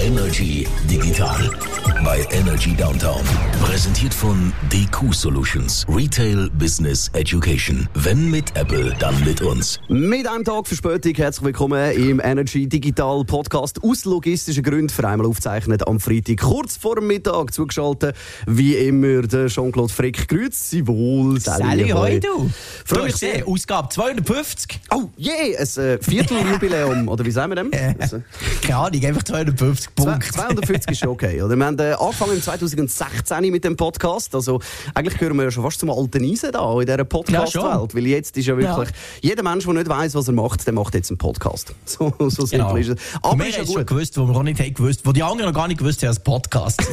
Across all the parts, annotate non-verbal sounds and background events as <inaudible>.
Energy Digital bei Energy Downtown. Präsentiert von DQ Solutions. Retail Business Education. Wenn mit Apple, dann mit uns. Mit einem Tag Verspätung herzlich willkommen im Energy Digital Podcast. Aus logistischen Gründen für einmal aufzeichnet am Freitag kurz vor Mittag zugeschaltet. Wie immer der Jean-Claude Frick. Grüezi Sie wohl. Sally, hoi du. Freue mich Du sehr. Ausgabe 250. Oh, je, yeah, ein äh, Vierteljubiläum. Oder wie sagen wir dem? <laughs> Äh, Also, Keine Ahnung, einfach 250 Zwei- Punkte. 250 ist okay. Oder? Wir haben äh, angefangen im 2016 mit dem Podcast. Also, eigentlich gehören wir ja schon fast zum alten Eisen da in dieser Podcast-Welt. Weil jetzt ist ja wirklich, jeder Mensch, der nicht weiss, was er macht, der macht jetzt einen Podcast. <laughs> So, so simpel Genau. ist es. Aber wir ist ja haben es schon gut. gewusst, wo wir auch nicht haben gewusst, wo die anderen noch gar nicht gewusst haben, als Podcast. <laughs>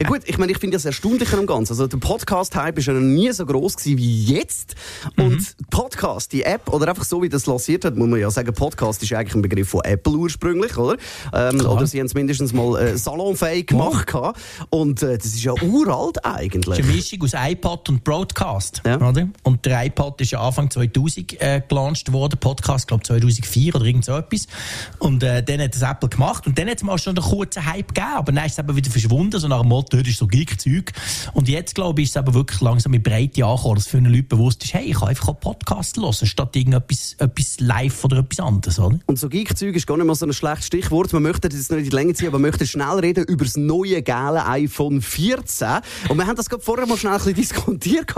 Ja, gut, ich meine, ich finde das erstaunlicher am Ganzen. Also, der Podcast-Hype ist ja noch nie so groß gewesen wie jetzt. Und Podcast, die App, oder einfach so, wie das lanciert hat, muss man ja sagen, Podcast ist eigentlich ein Begriff von Apple ursprünglich, oder? Ähm, oder sie haben es mindestens mal äh, salonfähig gemacht. gehabt. Und äh, das ist ja uralt eigentlich. Das ist eine Mischung aus iPod und Broadcast. Ja. Oder? Und der iPod ist ja Anfang 2000 äh, gelauncht worden, Podcast, glaube 2004 oder irgend so etwas. Und äh, dann hat das Apple gemacht. Und dann hat es mal schon einen kurzen Hype gegeben, aber dann ist es eben wieder verschwunden, so nach dem Motto, das ist so Geek-Zeug. Und jetzt, glaube ich, ist es aber wirklich langsam in Breite angekommen, dass vielen Leuten bewusst ist, hey, ich kann einfach auch Podcast hören, statt irgendetwas etwas live oder etwas anderes. Oder? Und so Geek-Zeug ist gar nicht mal so ein schlechtes Stichwort. Man möchte das jetzt nicht in die Länge ziehen, aber man möchte schnell reden über das neue geile iPhone 14. Und wir haben das gerade vorher mal schnell ein bisschen diskutiert.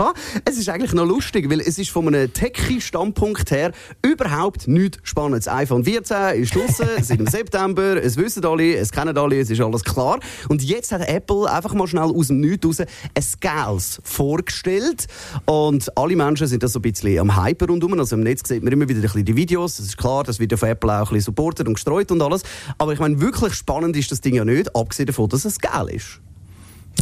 Es ist eigentlich noch lustig, weil es ist von einem Techie-Standpunkt her überhaupt nichts Spannendes. Das iPhone 14 ist draussen, seit dem <laughs> September. Es wissen alle, es kennen alle, es ist alles klar. Und jetzt hat Apple einfach mal schnell aus dem Nichts raus ein Scales vorgestellt. Und alle Menschen sind da so ein bisschen am Hyper rundum. Also im Netz sieht man immer wieder ein bisschen die Videos. Es ist klar, das wird ja von Apple auch ein bisschen supportet und gestreut und alles. Aber ich meine, wirklich spannend ist das Ding ja nicht, abgesehen davon, dass es geil ist.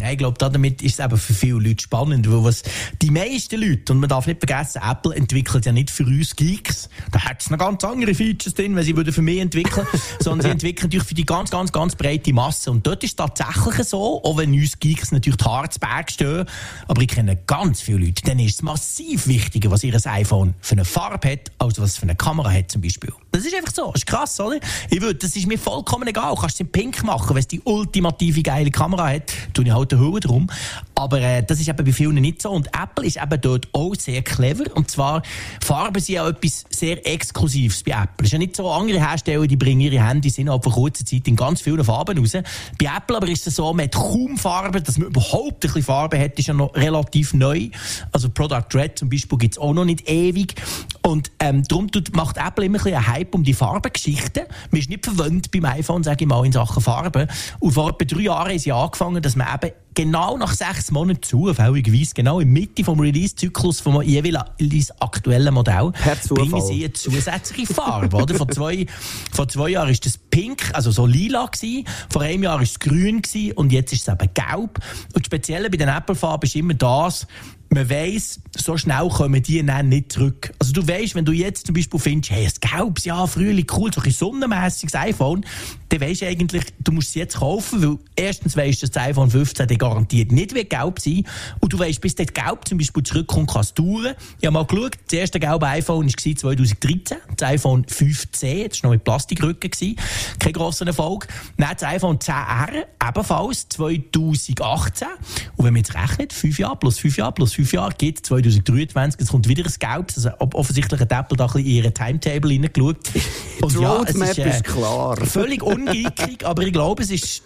Ja, ich glaube, damit ist es eben für viele Leute spannend, weil was die meisten Leute, und man darf nicht vergessen, Apple entwickelt ja nicht für uns Geeks, da hat es noch ganz andere Features drin, wenn sie würden für mich entwickeln, <laughs> sondern sie entwickeln natürlich für die ganz, ganz, ganz breite Masse. Und dort ist es tatsächlich so, auch wenn uns Geeks natürlich die Haare zu Berg stehen, aber ich kenne ganz viele Leute, denen ist es massiv wichtiger, was ihr iPhone für eine Farbe hat, als was es für eine Kamera hat zum Beispiel. Das ist einfach so, das ist krass, oder? Ich würde, das ist mir vollkommen egal, du kannst es in pink machen, wenn es die ultimative geile Kamera hat, tue ich halt den Hut drum. Aber äh, das ist eben bei vielen nicht so. Und Apple ist eben dort auch sehr clever. Und zwar, Farben sind ja etwas sehr Exklusives bei Apple. Es ist ja nicht so, andere Hersteller, die bringen ihre Handys innerhalb von kurzer Zeit in ganz vielen Farben raus. Bei Apple aber ist es so, man hat kaum Farben, dass man überhaupt ein bisschen Farbe hat, ist ja noch relativ neu. Also Product Red zum Beispiel gibt es auch noch nicht ewig. Und ähm, darum tut, macht Apple immer ein bisschen Hype um die Farbengeschichten. Man ist nicht verwöhnt beim iPhone, sage ich mal, in Sachen Farben. Und vor etwa drei Jahren haben sie angefangen, dass man eben genau nach sechs Monaten zufälligerweise, genau in Mitte vom Release-Zyklus vom jeweils aktuellen Modell, bringen sie eine zusätzliche Farbe. oder? Vor, zwei, vor zwei Jahren war das pink, also so lila. Gewesen. Vor einem Jahr war es grün gewesen, und jetzt ist es eben gelb. Und das Spezielle bei den Apple-Farben ist immer das, man weiss, so schnell kommen die dann nicht zurück. Also du weißt, wenn du jetzt zum Beispiel findest, hey, ein gelbes, ja, Frühling, cool, so ein sonnenmässiges iPhone, dann weisst du eigentlich, du musst es jetzt kaufen, weil erstens weisst du, dass das iPhone 15 dann garantiert nicht wird gelb sein und du weisst, bis das Gelb zum Beispiel zurückkommt, kann es dauern. Ich habe mal geschaut, das erste gelbe iPhone war 2013, das iPhone 5C, das war noch mit Plastikrücken, kein grosser Erfolg. Dann das iPhone 10R, ebenfalls 2018 und wenn man jetzt rechnet, fünf Jahre plus fünf Jahre plus fünf Jahre, geht 2023, es kommt wieder ein Gelb. Also offensichtlich hat Apple da ein bisschen in ihren Timetable hineingeschaut. <laughs> Und Die Roadmap äh, ist klar. Völlig ungeekig, <laughs> aber ich glaube, es ist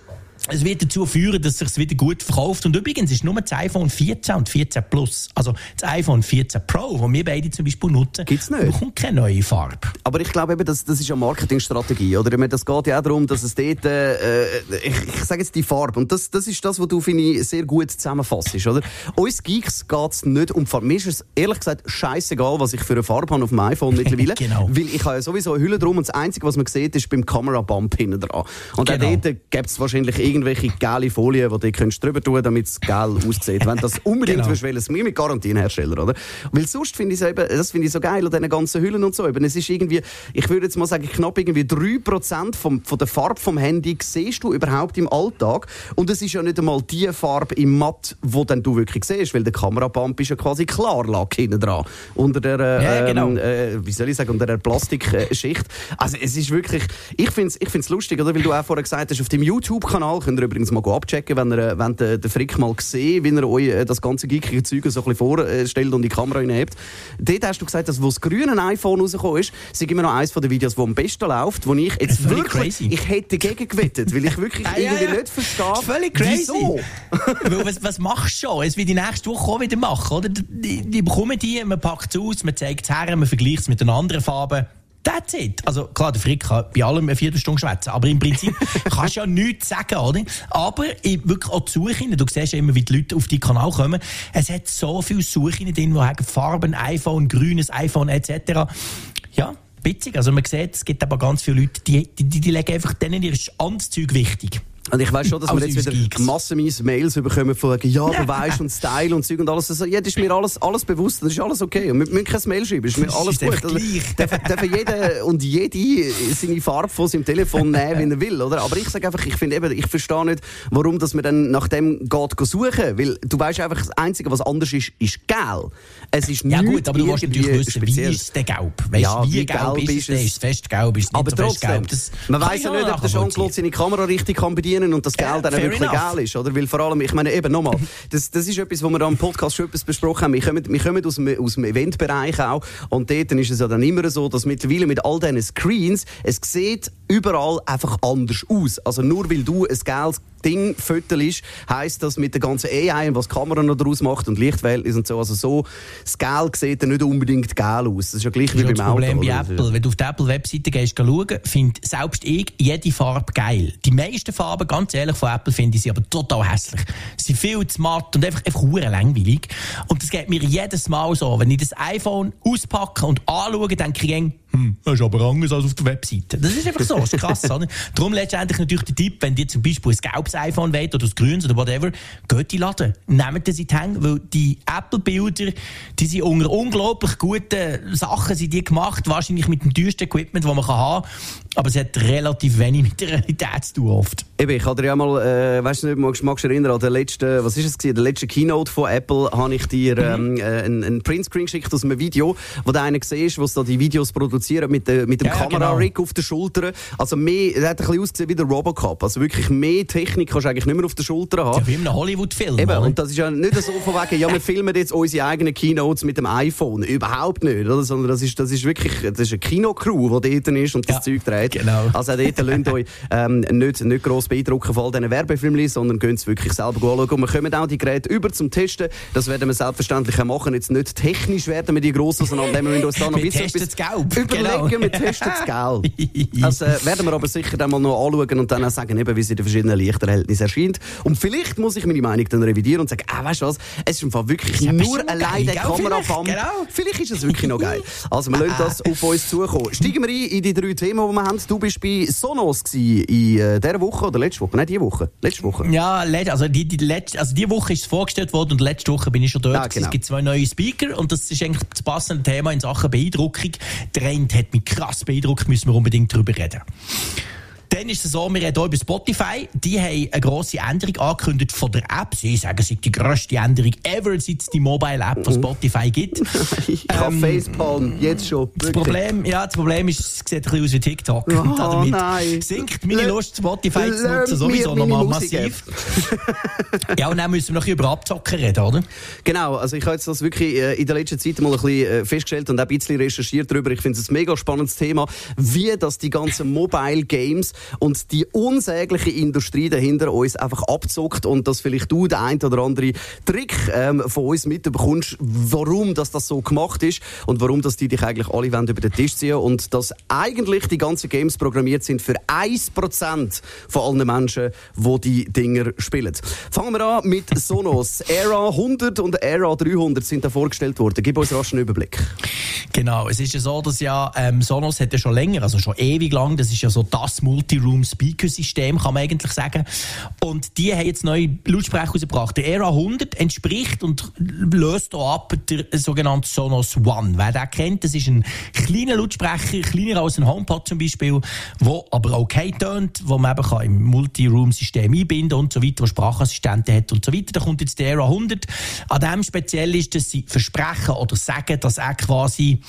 es wird dazu führen, dass es sich wieder gut verkauft. Und übrigens ist nur das iPhone 14 und 14 Plus, also das iPhone 14 Pro, das wir beide zum Beispiel nutzen, Gibt's nicht? bekommt keine neue Farbe. Aber ich glaube eben, das, das ist eine Marketingstrategie, oder? Ich meine, Das geht ja auch darum, dass es dort, äh, ich, ich sage jetzt die Farbe, und das, das ist das, was du, finde ich, sehr gut zusammenfasst, oder? Uns Geeks geht es nicht um Farbe. Mir ist es ehrlich gesagt scheißegal, was ich für eine Farbe habe auf dem iPhone mittlerweile. <laughs> Genau. Weil ich habe ja sowieso eine Hülle drum und das Einzige, was man sieht, ist beim Kamera-Bump hinten dran. Und Genau. auch dort gibt es wahrscheinlich irgendwelche geile Folien, die du könntest drüber tun damit es geil aussieht. Wenn das unbedingt genau. willst, es mit Garantiehersteller, oder? Weil sonst finde ich es eben, das finde ich so geil an diesen ganzen Hüllen und so. Eben, es ist irgendwie, ich würde jetzt mal sagen, knapp irgendwie 3% vom, von der Farbe vom Handy siehst du überhaupt im Alltag. Und es ist ja nicht einmal die Farbe im Matt, die dann du wirklich siehst, weil der Kamerabump ist ja quasi Klarlack hinten dran. Unter der, äh, ja, genau. äh, wie soll ich sagen, unter der Plastikschicht. Also es ist wirklich, ich finde es ich find's lustig, oder? Weil du auch vorher gesagt hast, auf dem YouTube-Kanal könnt ihr übrigens mal abchecken, wenn ihr, wenn der, der Frick mal gesehen, wie er euch äh, das ganze geekige Zeug so ein bisschen vorstellt und die Kamera reinhebt. Dort hast du gesagt, dass wo das grüne iPhone rausgekommen ist, ist immer noch eines der Videos, das am besten läuft, wo ich jetzt <laughs> wirklich, crazy. ich hätte dagegen gewettet, weil ich wirklich <laughs> ah, irgendwie ja, ja. nicht verstehe, völlig crazy. wieso. <laughs> was, was machst du schon? Es wird die nächste Woche auch wieder machen, oder? Die, die bekommen die, man packt es aus, man zeigt es her, man vergleicht es mit den anderen Farben. That's it. Also klar, der Frick kann bei allem eine Viertelstunde schwätzen, aber im Prinzip <laughs> kannst du ja nichts sagen, oder? Aber ich, wirklich auch die Suche, du siehst ja immer, wie die Leute auf die Kanal kommen, es hat so viele Suche drin, die haben Farben, iPhone, grünes iPhone etc. Ja, witzig. Also man sieht, es gibt aber ganz viele Leute, die, die, die, die legen einfach denen ihr Amtszeug wichtig. Und ich weiß schon, dass wir jetzt wieder massenweise Mails bekommen von ja, du <laughs> weißt und Style und Zeug und alles. Also, ja, das ist mir alles, alles bewusst, das ist alles okay. Und wir müssen kein Mail schreiben, ist mir alles gut. Also, darf, darf jeder und jede seine Farbe von seinem Telefon <laughs> nehmen, wie er will, oder? Aber ich sage einfach, ich finde eben, ich verstehe nicht, warum dass man dann nach dem geht suchen. Weil du weißt einfach, das Einzige, was anders ist, ist gel. Es ist ja gut, aber du musst natürlich wissen, wie ist der Gelb? Weißt, ja, wie, wie gelb, gelb ist es? Ist es fest gelb? Ist es nicht aber so trotzdem, gelb? Das man weiß ja nicht, ob der Jean-Claude seine Kamera richtig kann bedienen verdienen und das Geld dann wirklich enough. geil ist, oder? Weil vor allem, ich meine eben nochmal, das, das ist etwas, wo wir am Podcast schon etwas besprochen haben. Wir kommen, wir kommen aus, dem, aus dem Eventbereich auch und dort ist es ja dann immer so, dass mittlerweile mit all diesen Screens, es sieht überall einfach anders aus. Also nur weil du ein geiles Ding ist, heisst das mit der ganzen AI und was die Kamera noch daraus macht und Lichtverhältnis und so, also so, das Geld sieht dann nicht unbedingt geil aus. Das ist ja gleich das wie beim Auto. Das Problem bei Apple. Wenn du auf die Apple-Webseite gehst, schauen, findet selbst ich jede Farbe geil. Die meisten Farben, ganz ehrlich, von Apple finde ich sie aber total hässlich. Sie sind viel zu matt und einfach, einfach langweilig. Und das geht mir jedes Mal so. Wenn ich das iPhone auspacke und anschaue, denke ich, hm, das ist aber anders als auf der Webseite. Das ist einfach so, das ist krass. oder? Darum letztendlich natürlich der Tipp, wenn ihr zum Beispiel ein gelbes iPhone wollt oder ein grünes oder whatever, geht die Laden. Nehmt das in die Hände, weil die Apple-Bilder, die sind unter unglaublich guten Sachen sind die gemacht, wahrscheinlich mit dem teuersten Equipment, das man haben kann. Aber es hat relativ wenig mit der Realität zu tun oft. Eben, ich hatte ja mal, äh, weißt du nicht, magst, magst du erinnern an den letzten, was ist es gewesen, der letzte Keynote von Apple, habe ich dir mhm. ähm, äh, einen, einen Printscreen geschickt aus einem Video, wo der eine gesehen ist, was da die Videos produziert mit, de, mit dem ja, Kamerarig genau. auf der Schulter. Also mehr, er hat ein bisschen ausgesehen wie der Robocop. Also wirklich mehr Technik kannst du eigentlich nicht mehr auf der Schulter haben. Ja, wie in einem Hollywood-Film. Eben, und das ist ja nicht so von wegen, ja, wir <laughs> filmen jetzt unsere eigenen Keynotes mit dem iPhone. Überhaupt nicht, oder? Sondern das ist, das ist wirklich, das ist eine Kinocrew, die dort ist und das ja, Zeug dreht. Genau. Also dort lasst euch ähm, nicht, nicht gross beeindrucken von all diesen Werbefilmen, sondern könnt es wirklich selber anschauen. Und wir kommen auch die Geräte über zum Testen. Das werden wir selbstverständlich auch machen. Jetzt nicht technisch werden wir die grossen, sondern wir uns da noch ein bisschen überlegen. Genau. Wir testen das Geld. Das äh, werden wir aber sicher dann mal noch anschauen und dann auch sagen, eben, wie sie in den verschiedenen Lichterhältnissen erscheint. Und vielleicht muss ich meine Meinung dann revidieren und sagen, ah, weißt du was, es ist im Fall wirklich nur allein der Kameraband. Genau. Vielleicht ist es wirklich noch geil. <laughs> Also wir lassen das auf uns zukommen. Steigen wir ein in die drei Themen, die wir haben. Du bist bei Sonos in äh, dieser Woche oder letzte Woche? Nein, diese Woche. Letzte Woche. Ja, also die, die, letzte, also die Woche ist es vorgestellt worden und letzte Woche bin ich schon dort. Ja, genau. Es gibt zwei neue Speaker und das ist eigentlich das passende Thema in Sachen Beeindruckung. Der eine hat mich krass beeindruckt, müssen wir unbedingt darüber reden. Dann ist es so, wir reden hier über Spotify. Die haben eine grosse Änderung angekündigt von der App. Sie sagen, es ist die grösste Änderung ever, seit es die Mobile-App von Spotify gibt. <laughs> ich ähm, Facepalm, jetzt schon. Das Problem, ja, das Problem ist, es sieht ein bisschen aus wie TikTok. Oh, und <laughs> damit nein. sinkt meine Lust, Spotify zu nutzen, sowieso nochmal massiv. <laughs> ja, und dann müssen wir noch über Abzocken reden, oder? Genau, also ich habe jetzt das wirklich äh, in der letzten Zeit mal ein bisschen äh, festgestellt und auch ein bisschen recherchiert darüber. Ich finde es ein mega spannendes Thema, wie das die ganzen Mobile Games und die unsägliche Industrie dahinter uns einfach abzockt und dass vielleicht du den ein oder andere Trick ähm, von uns mitbekommst, warum das, das so gemacht ist und warum das die dich eigentlich alle über den Tisch ziehen und dass eigentlich die ganzen Games programmiert sind für 1% von allen Menschen, die die Dinger spielen. Fangen wir an mit Sonos. <laughs> Era 100 und Era 300 sind da vorgestellt worden. Gib uns rasch einen Überblick. Genau, es ist ja so, dass ja ähm, Sonos hat ja schon länger, also schon ewig lang, das ist ja so das Multi Multi-Room-Speaker-System, kann man eigentlich sagen. Und die haben jetzt neue Lautsprecher rausgebracht. Der Era 100 entspricht und löst auch ab der sogenannte Sonos One. Wer den kennt, das ist ein kleiner Lautsprecher, kleiner als ein HomePod zum Beispiel, wo aber okay tönt, wo man eben kann im Multi-Room-System einbinden und so weiter, wo Sprachassistenten hat und so weiter. Da kommt jetzt der Era 100. An dem speziell ist, dass sie versprechen oder sagen, dass er quasi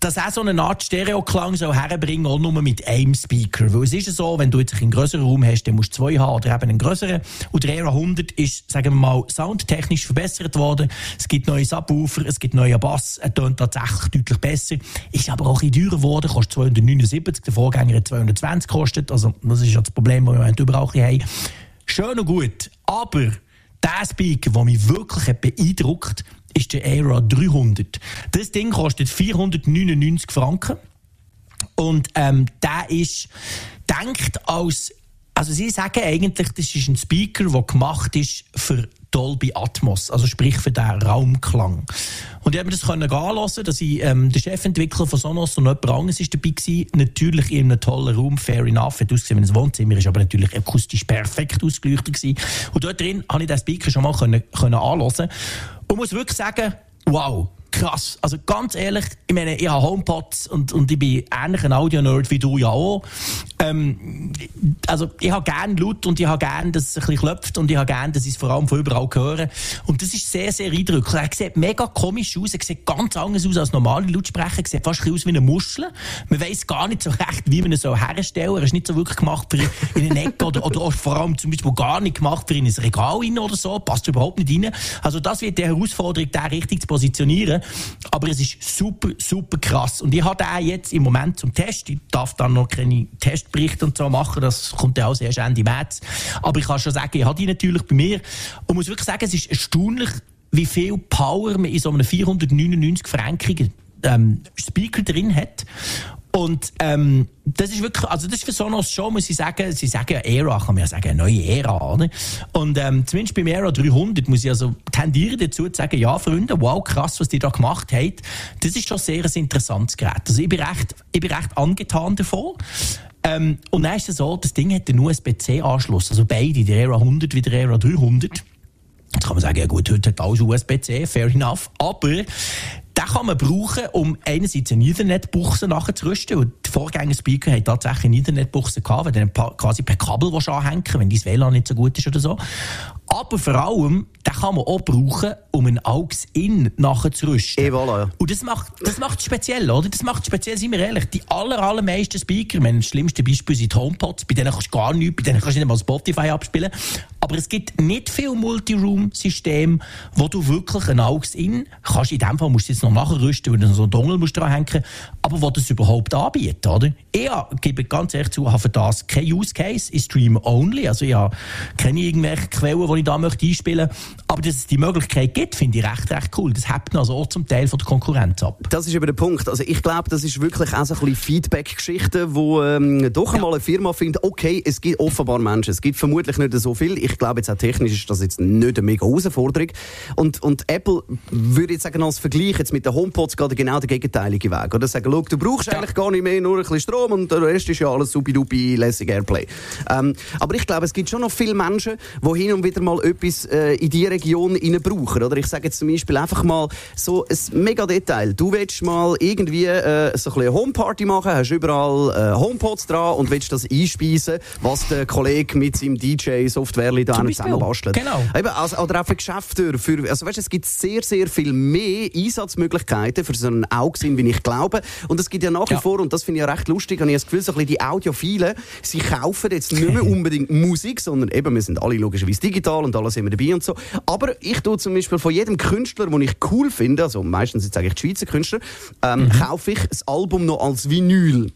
dass auch so eine Art Stereoklang so herbringen, auch nur mit einem Speaker. Weil es ist so, wenn du jetzt einen größeren Raum hast, dann musst du zwei haben oder eben einen größeren. Und der Era 100 ist, sagen wir mal, soundtechnisch verbessert worden. Es gibt neue Subwoofer, es gibt neue Bass, er tönt tatsächlich deutlich besser. Ist aber auch ein bisschen teurer geworden, kostet 279, der Vorgänger hat 220 gekostet. Also, das ist ja das Problem, das wir im Moment überall haben. Schön und gut, aber der Speaker, der mich wirklich beeindruckt ist der Aera 300. Das Ding kostet 499 Franken. Und ähm, der ist denkt als also sie sagen eigentlich, das ist ein Speaker, der gemacht ist für Dolby Atmos, also sprich für den Raumklang. Und ich habe mir das können anlassen, dass ich, ähm, der Chefentwickler von Sonos und jemand anderes ist dabei gewesen. Natürlich in einem tollen Raum, fair enough, hat ausgesehen wie ein Wohnzimmer, ist aber natürlich akustisch perfekt ausgeleuchtet gewesen. Und dort drin habe ich den Speaker schon mal können, können anlassen. Und muss wirklich sagen, wow, krass. Also ganz ehrlich, ich meine, ich habe HomePods und, und ich bin ähnlich ein Audio-Nerd wie du ja auch. Ähm, also ich habe gerne laut und ich habe gerne, dass es ein bisschen klopft und ich habe gerne, dass ich es vor allem von überall höre. Und das ist sehr, sehr eindrücklich. Er sieht mega komisch aus, er sieht ganz anders aus als normale Lautsprecher, er sieht fast ein aus wie eine Muschel. Man weiß gar nicht so recht, wie man ihn so herstellen Er ist nicht so wirklich gemacht für in eine Ecke oder, oder vor allem zum Beispiel gar nicht gemacht für in ein Regal rein oder so, passt überhaupt nicht rein. Also das wird die Herausforderung, da richtig zu positionieren. Aber es ist super, super krass. Und ich habe den jetzt im Moment zum Test. Ich darf dann noch keine Testberichte und so machen. Das kommt ja auch erst Ende März. Aber ich kann schon sagen, ich habe die natürlich bei mir. Und muss wirklich sagen, es ist erstaunlich, wie viel Power man in so einem 499 Franken ähm, Speaker drin hat. Und ähm, das ist wirklich, also das ist für Sonos schon, muss ich sagen, sie sagen ja Ära, kann man ja sagen, eine neue Ära. Oder? Und ähm, zumindest beim Ära 300 muss ich also tendieren dazu zu sagen, ja Freunde, wow, krass, was die da gemacht haben. Das ist schon sehr ein interessantes Gerät. Also ich bin recht, ich bin recht angetan davon. Ähm, und dann ist es so, das Ding hat einen USB-C-Anschluss, also beide, der Ära 100 wie der Ära 300. Jetzt kann man sagen, ja gut, heute hat alles USB-C, fair enough. Aber den kann man brauchen, um einerseits eine Internetbuchse nachzurüsten. Und die Vorgänger-Speaker haben tatsächlich eine Internetbuchse gehabt, weil du quasi per Kabel anhängen wenn dein WLAN nicht so gut ist oder so. Aber vor allem, den kann man auch brauchen, um ein AUX-In nachzurüsten. E voilà, ja. Und das macht, das macht speziell, oder? Das macht speziell, sind wir ehrlich. Die aller, allermeisten Speaker, mein schlimmste Beispiel sind die HomePods, bei denen kannst du gar nichts, bei denen kannst du nicht mal Spotify abspielen. Aber es gibt nicht viele Multiroom-Systeme, wo du wirklich ein AUX-In kannst. In dem Fall musst du jetzt noch nachrüsten, weil du so einen Dongle musst dranhängen aber wo das überhaupt anbietet, oder? Ich gebe ganz ehrlich zu, habe für das kein Use Case, ich stream only, also ich habe keine irgendwelche Quellen, die ich da möchte einspielen möchte. Aber dass es die Möglichkeit gibt, finde ich recht, recht cool. Das hebt also auch zum Teil von der Konkurrenz ab. Das ist eben der Punkt. Also ich glaube, das ist wirklich auch so ein Feedback-Geschichte, wo ähm, doch einmal eine Firma findet, okay, es gibt offenbar Menschen, es gibt vermutlich nicht so viel. Ich glaube jetzt auch technisch ist das jetzt nicht eine mega Herausforderung. Und, und Apple würde jetzt sagen, als Vergleich jetzt mit den HomePods gerade genau der gegenteilige Weg. Oder sagen, schau, du brauchst ja. eigentlich gar nicht mehr, nur ein bisschen Strom und der Rest ist ja alles supi-dupi, lässig Airplay. Ähm, aber ich glaube, es gibt schon noch viele Menschen, die hin und wieder mal etwas äh, in diese Region brauchen. Oder ich sage jetzt zum Beispiel einfach mal so ein mega Detail. Du willst mal irgendwie äh, so ein eine Homeparty machen, hast überall äh, Homepods dran und willst das einspeisen, was der Kollege mit seinem DJ-Software da zusammen bastelt. Genau. Eben, also, oder auch für Geschäfte. Für, also weißt, es gibt sehr, sehr viel mehr Einsatzmöglichkeiten für so einen Augsinn, wie ich glaube. Und es gibt ja nach wie ja. vor, und das finde ich ja recht lustig, habe ich das Gefühl, so ein bisschen die Audiophilen, sie kaufen jetzt nicht mehr <laughs> unbedingt Musik, sondern eben, wir sind alle logischerweise digital und alles immer dabei und so. Aber ich tue zum Beispiel von jedem Künstler, den ich cool finde, also meistens jetzt eigentlich die Schweizer Künstler, ähm, mhm. kaufe ich das Album noch als Vinyl.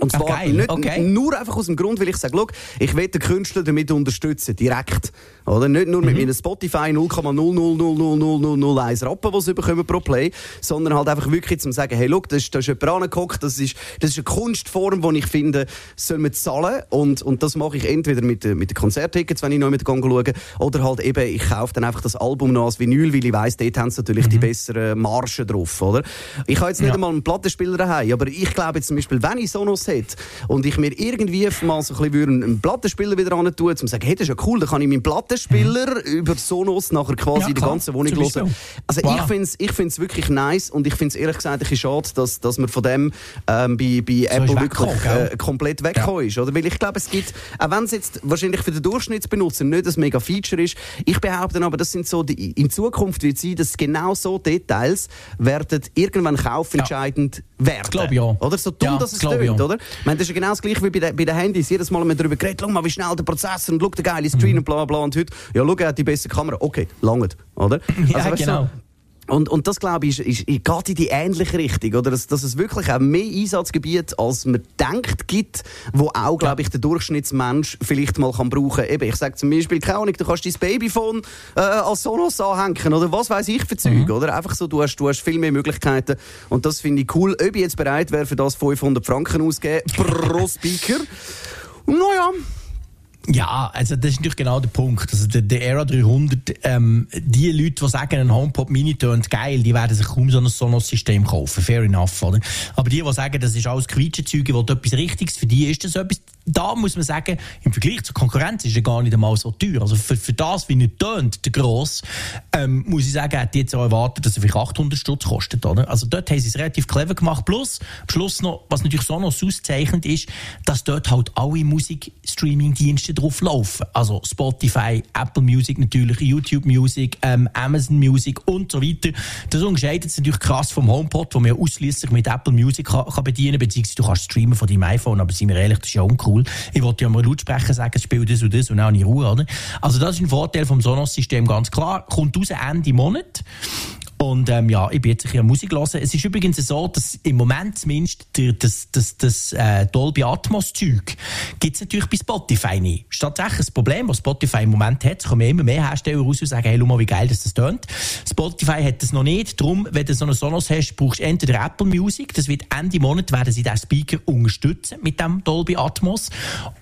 Und zwar Ach, nicht okay. nur einfach aus dem Grund, weil ich sage, ich will den Künstler damit unterstützen, direkt. Oder? Nicht nur mit meinem Spotify 0,0000001 Rappen, die sie bekommen pro Play, sondern halt einfach wirklich zum sagen, hey, look, da ist, da ist jemand angeguckt, das ist, das ist eine Kunstform, die ich finde, soll man zahlen und, und das mache ich entweder mit, mit den Konzerttickets, wenn ich noch mit schaue, oder halt eben, ich kaufe dann einfach das Album noch als Vinyl, weil ich weiss, dort haben sie natürlich die besseren Margen drauf, oder? Ich habe jetzt nicht Ja. einmal einen Plattenspieler daheim, aber ich glaube jetzt zum Beispiel, wenn ich Sonos hätte und ich mir irgendwie mal so ein bisschen einen Plattenspieler wieder ran tun, um zu sagen, hey, das ist ja cool, dann kann ich meinen Plattenspieler über Sonos nachher quasi Ja, klar, ganzen Wohnung hören. Also Voilà. ich finde es ich find's wirklich nice und ich finde es ehrlich gesagt ein bisschen schade, dass, dass man von dem ähm, bei, bei Apple ist wirklich äh, komplett weggekommen ist. Oder? Weil ich glaube, es gibt, auch wenn es jetzt wahrscheinlich für den Durchschnittsbenutzer nicht ein mega Feature ist, ich behaupte aber, das sind so, die, in Zukunft wird es sein, dass genau so Details werden irgendwann kaufentscheidend werden. glaub ich auch. Oder? So dumm, Ja, dass es tönt, auch. Oder? Ich meine, das ist ja genau das gleiche wie bei, den- bei den Handys. Jedes Mal haben wir darüber geredet, schau mal, wie schnell der Prozessor und schau, der geile Screen und bla bla und heute, ja, schau, er hat die beste Kamera. Okay, langt, oder? <laughs> Ja, weißt du, genau. Und, und das, glaube ich, ist, ist, geht in die ähnliche Richtung. Oder? Dass, dass es wirklich auch mehr Einsatzgebiete, als man denkt, gibt, wo auch, glaube ich, der Durchschnittsmensch vielleicht mal kann brauchen kann. Ich sage zum Beispiel, keine Ahnung, du kannst dein Babyphone äh, als Sonos anhängen oder was weiß ich für Zeug. Oder? Einfach so, du hast, du hast viel mehr Möglichkeiten. Und das finde ich cool. Ob ich jetzt bereit wäre, für das 500 Franken auszugeben pro Speaker. Naja, Ja, also das ist natürlich genau der Punkt. Also der, der Era 300, ähm, die Leute, die sagen, ein HomePod Mini tönt geil, die werden sich kaum so ein Sonos-System kaufen. Fair enough, oder? Aber die, die sagen, das ist alles Quietschezeuge, wo etwas Richtiges, für die ist das etwas, da muss man sagen, im Vergleich zur Konkurrenz ist er gar nicht einmal so teuer. Also für, für das, wie er tönt, der Gross, ähm, muss ich sagen, hätte ich jetzt auch erwartet, dass er vielleicht 800 Stutz kostet, oder? Also dort haben sie es relativ clever gemacht. Plus, am Schluss noch, was natürlich Sonos auszeichnet, ist, dass dort halt alle Musik-Streaming-Dienste drauf laufen. Also Spotify, Apple Music natürlich, YouTube Music, ähm, Amazon Music und so weiter. Das unterscheidet es natürlich krass vom HomePod, wo man ausschließlich mit Apple Music kann, kann bedienen beziehungsweise du kannst streamen von deinem iPhone, aber sind wir ehrlich, das ist ja uncool. Ich wollte ja mal Lautsprecher sagen, spiel das und das und auch in Ruhe, oder? Also das ist ein Vorteil vom Sonos-System, ganz klar. Kommt raus Ende Monat. Und ähm, ja, ich bin jetzt ein bisschen Musik hören. Es ist übrigens so, dass im Moment zumindest der, das, das, das äh, Dolby Atmos Zeug gibt es natürlich bei Spotify nicht. Das ist tatsächlich ein Problem, das Spotify im Moment hat. Es kommen immer mehr Hersteller raus und sagen, hey, schau mal, wie geil das, das tönt. Spotify hat das noch nicht. Darum, wenn du so einen Sonos hast, brauchst du entweder Apple Music, das wird Ende Monat, werden sie den Speaker unterstützen mit dem Dolby Atmos.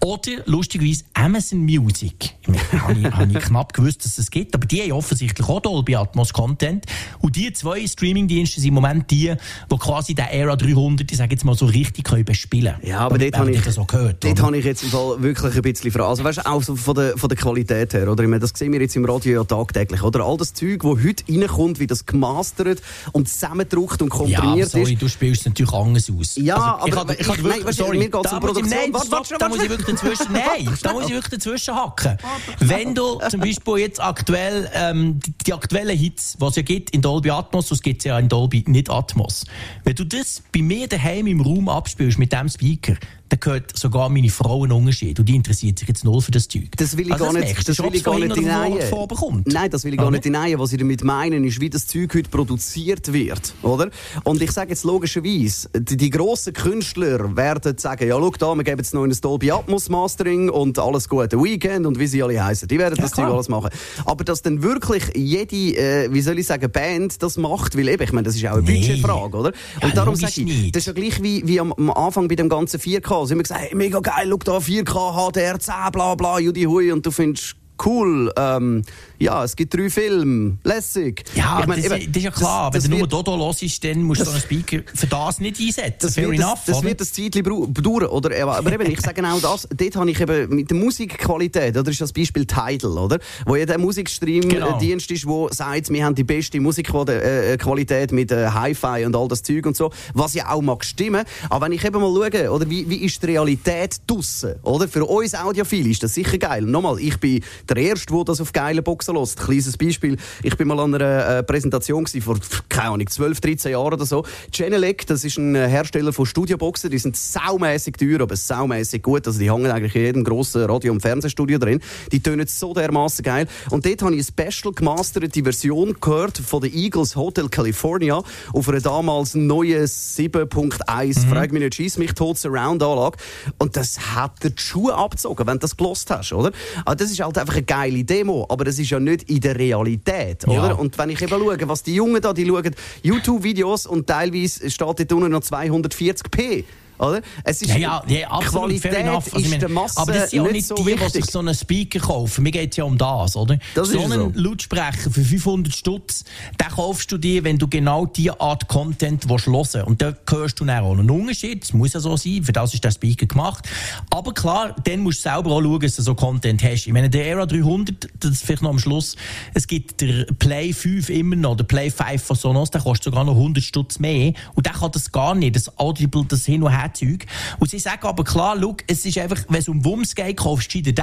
Oder, lustigerweise, Amazon Music. Ich <laughs> habe knapp gewusst, dass es das gibt, aber die haben offensichtlich auch Dolby Atmos Content. Die zwei Streaming-Dienste sind im Moment die, die quasi den Era 300, ich sage jetzt mal so richtig können bespielen Ja, aber dort habe ich, das so gehört. dort habe ich jetzt im Fall wirklich ein bisschen Frage. Also weißt du, auch so von der, von der Qualität her, oder? Ich meine, das sehen wir jetzt im Radio ja tagtäglich, oder? All das Zeug, das heute reinkommt, wie das gemastert und zusammendruckt und ja, komprimiert sorry, ist. du spielst es natürlich anders aus. Ja, also, ich aber ich ich- hatte nein, wirklich, weißt sorry, mir geht's da um muss ich- Produktion. Nein, Warte, da muss ich wirklich dazwischen, <laughs> nein, da muss ich wirklich dazwischen hacken. Wenn du zum Beispiel jetzt aktuell, ähm, die, die aktuellen Hits, was es ja gibt in Dolby Atmos, das gibt es ja in Dolby nicht Atmos. Wenn du das bei mir daheim im Raum abspielst mit dem Speaker, dann gehört sogar meine Frau einen Unterschied. Und die interessiert sich jetzt null für das Zeug. Das will ich Also gar nicht, merkst das will ich gar nicht bekommt. Nein, das will ich gar Oder? nicht hinein. Was ich damit meinen, ist, wie das Zeug heute produziert wird, oder? Und ich sage jetzt logischerweise, die, die grossen Künstler werden sagen, ja, schau da, wir geben jetzt noch ein Dolby Atmos Mastering und alles gute Weekend und wie sie alle heißen. Die werden Ja, das Zeug klar. alles machen. Aber dass dann wirklich jede, äh, wie soll ich sagen, Band das macht, weil eben, ich meine, das ist auch eine Nee. Budgetfrage, oder? Ja, und darum sage ich, nicht. das ist ja gleich wie, wie am, am Anfang bei dem ganzen 4K. Sie haben gesagt, hey, mega geil, schau da, 4K, HDR 10, bla bla, Judy Hui, und du findest cool, ähm, ja, es gibt drei Filme, lässig. Ja, Ich meine, das, eben, das ist ja klar. das Wenn du nur wird- Dodo los ist, dann musst du so einen Speaker für das nicht einsetzen. das Fair wird, enough, das, das wird ein Zeitchen dauern, oder? Aber eben, ich sage genau das, <laughs> dort habe ich eben mit der Musikqualität, oder ist das Beispiel Tidal, oder? Wo ja der Genau. Musikstream-Dienst ist, wo sagt, wir haben die beste Musikqualität mit äh, Hi-Fi und all das Zeug und so, was ja auch mag stimmen. Aber wenn ich eben mal schaue, oder wie, wie ist die Realität draussen, oder? Für uns Audiophile ist das sicher geil. Nochmal, ich bin der Erste, der das auf geile Boxen lässt. Kleines Beispiel. Ich bin mal an einer äh, Präsentation gewesen, vor, keine Ahnung, 12, 13 Jahren oder so. Genelec, das ist ein äh, Hersteller von Studioboxen. Die sind saumässig teuer, aber saumässig gut. Also die hängen eigentlich in jedem grossen Radio- und Fernsehstudio drin. Die tönen so dermaßen geil. Und dort habe ich eine special gemasterte Version gehört von den Eagles Hotel California auf einer damals neuen 7.1, frag mich nicht, schieß mich tot, Surround-Anlage. Und das hat dir die Schuhe abgezogen, wenn du das gelost hast, oder? Aber das ist halt einfach eine geile Demo, aber das ist ja nicht in der Realität, oder? Ja. Und wenn ich eben schaue, was die Jungen da, die schauen YouTube-Videos und teilweise steht dort unten noch 240p. Oder? Es ist Ja, ja, ja absolut, Qualität. Also, ich ist meine, der Masse aber das sind ja nicht so die, die wichtig. sich so einen Speaker kaufen. Mir geht es ja um das, oder? Das so einen so. Lautsprecher für 500 Stutz, den kaufst du dir, wenn du genau diese Art Content willst hören Und da hörst du dann auch einen Unterschied. Das muss ja so sein, für das ist der Speaker gemacht. Aber klar, dann musst du selber auch schauen, dass du so Content hast. Ich meine, der Era 300, das ist vielleicht noch am Schluss, es gibt der Play 5 immer noch, der Play 5 von Sonos, der kostet sogar noch 100 Stutz mehr. Und der kann das gar nicht, das Audible, das Hin- und Her-Zeug. Und sie sagen aber klar, es ist einfach, wenn es um Wumms geht, kaufst du den.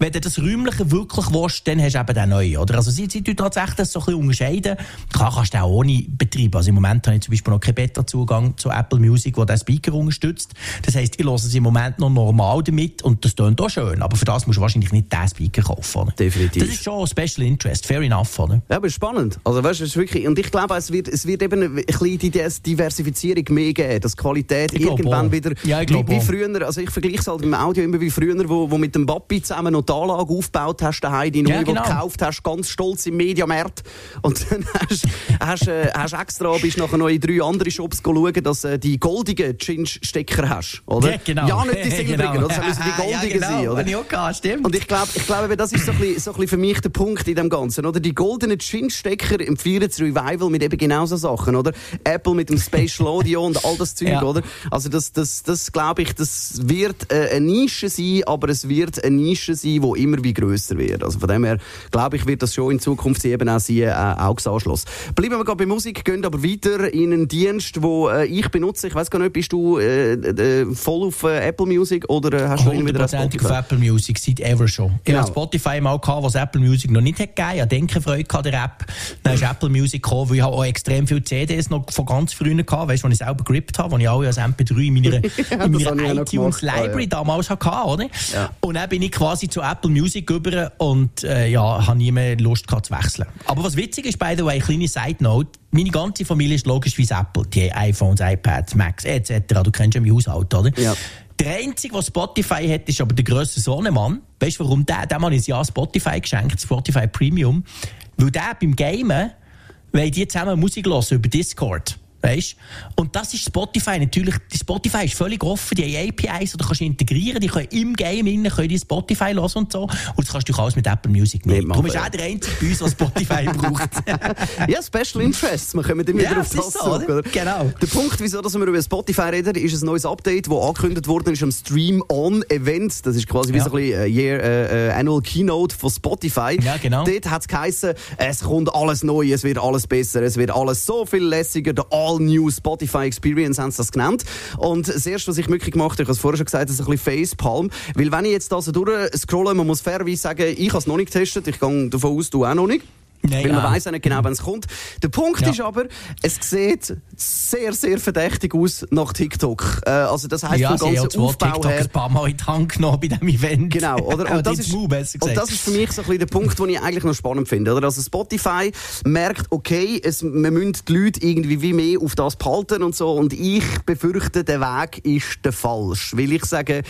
Wenn du das Räumliche wirklich willst, dann hast du eben den neuen, oder? Also sie, sie tun tatsächlich das so ein bisschen unterscheiden. Klar kannst du auch ohne betreiben. Also im Moment habe ich zum Beispiel noch keinen Beta-Zugang zu Apple Music, der den Speaker unterstützt. Das heisst, ich höre es im Moment noch normal damit und das tönt auch schön. Aber für das musst du wahrscheinlich nicht den Speaker kaufen, oder? Definitiv. Das ist schon Special Interest, fair enough, oder? Ja, aber spannend. Also, weißt du, es ist wirklich, und ich glaube, es wird, es wird eben ein bisschen die Diversifizierung mehr geben, dass Qualität irgendwann auch. wieder, Ja, ich wie, wie früher, also ich vergleiche es halt im Audio immer wie früher, wo, wo mit dem Papi zusammen noch die Anlage aufgebaut hast, daheim, die neue, Ja, genau. du gekauft hast, ganz stolz im Mediamarkt. Und <laughs> dann hast, hast, äh, hast extra, bist nachher noch in drei andere Shops schauen, dass äh, die goldigen Cinch-Stecker hast, oder? Ja, genau. Ja, nicht die <laughs> silbrigen, Genau. Das müssen die <laughs> goldigen ja, genau. sein, oder? Auch gehabt, stimmt. Und ich glaube, ich glaube, das ist so ein, bisschen, so ein bisschen für mich der Punkt in dem Ganzen, oder? Die goldenen Chin-Stecker empfehlen das Revival mit eben genau so Sachen, oder? Apple mit dem Spatial Audio und all das Zeug, Ja. oder? Also das, das, das glaube ich, das wird äh, eine Nische sein, aber es wird eine Nische sein, die immer wie grösser wird. Also von dem her, glaube ich, wird das schon in Zukunft eben auch sein, äh, Augsanschluss. Bleiben wir gerade bei Musik, gehen aber weiter in einen Dienst, wo äh, ich benutze. Ich weiß gar nicht, bist du äh, äh, voll auf äh, Apple Music oder äh, hast du irgendwie wieder 100% auf Spotify? Apple Music, seit ever schon. Ich Genau. hatte Spotify mal, gehabt, was Apple Music noch nicht hat gegeben. Ich hatte denke Freude gehabt, der App. Dann ist Apple Music gekommen, weil ich auch extrem viele CDs noch von ganz früher gehabt, weißt du, die ich selber gerippt habe, die ich alle als MP3 in meiner, <laughs> in habe ich meiner iTunes gemacht. Ah, Library ja. damals hatte, oder? Ja. Und dann bin ich quasi zu Apple Music über und äh, ja, habe nie mehr Lust gehabt zu wechseln. Aber was witzig ist, by the way, kleine Side Note, meine ganze Familie ist logischerweise Apple. Die iPhones, iPads, Macs etc. Du kennst ja mein Haushalt, oder? Ja. Der Einzige, der Spotify hat, ist aber der grösste Sohnemann. Weißt du, warum der? Dem habe ich ein Jahr Spotify geschenkt, Spotify Premium. Weil der beim Gamen, weil die zusammen Musik hören über Discord. Weißt? Und das ist Spotify natürlich. Die Spotify ist völlig offen. Die haben APIs, die du kannst integrieren. Die können im Game innen können die Spotify hören und so. Und das kannst du alles mit Apple Music nehmen. machen, Darum ist auch der Einzige bei uns, der Spotify <laughs> braucht. <laughs> Ja, Special Interests. Wir kommen dann wieder Ja, auf das so, zurück, oder? Genau. Der Punkt, wieso dass wir über Spotify reden, ist ein neues Update, das angekündigt worden ist am Stream On Event. Das ist quasi wie Ja. so ein bisschen äh, Year, äh, äh, Annual Keynote von Spotify. Ja, genau. Dort hat es geheißen, es kommt alles neu, es wird alles besser, es wird alles so viel lässiger. Der All-New Spotify Experience haben sie das genannt. Und das erste, was ich wirklich gemacht habe, ich habe es vorher schon gesagt, ist ein bisschen Facepalm. Weil wenn ich jetzt da so durchscrolle, man muss fairerweise sagen, ich habe es noch nicht getestet, ich gehe davon aus, du auch noch nicht. Nein, Weil man ah. weiss ja nicht genau, wann es kommt. Der Punkt Ja. ist aber, es sieht sehr, sehr verdächtig aus nach TikTok. Äh, also das heisst, ja, vom sie ja ganzen zwei Aufbau TikTok her... ein paar Mal in die Hand genommen bei diesem Event. Genau, oder? Und das, ist, und das ist für mich so ein bisschen der Punkt, den ich eigentlich noch spannend finde. Oder? Also Spotify merkt, okay, es, wir müssen die Leute irgendwie wie mehr auf das behalten und so. Und ich befürchte, der Weg ist der falsch. Weil ich sage,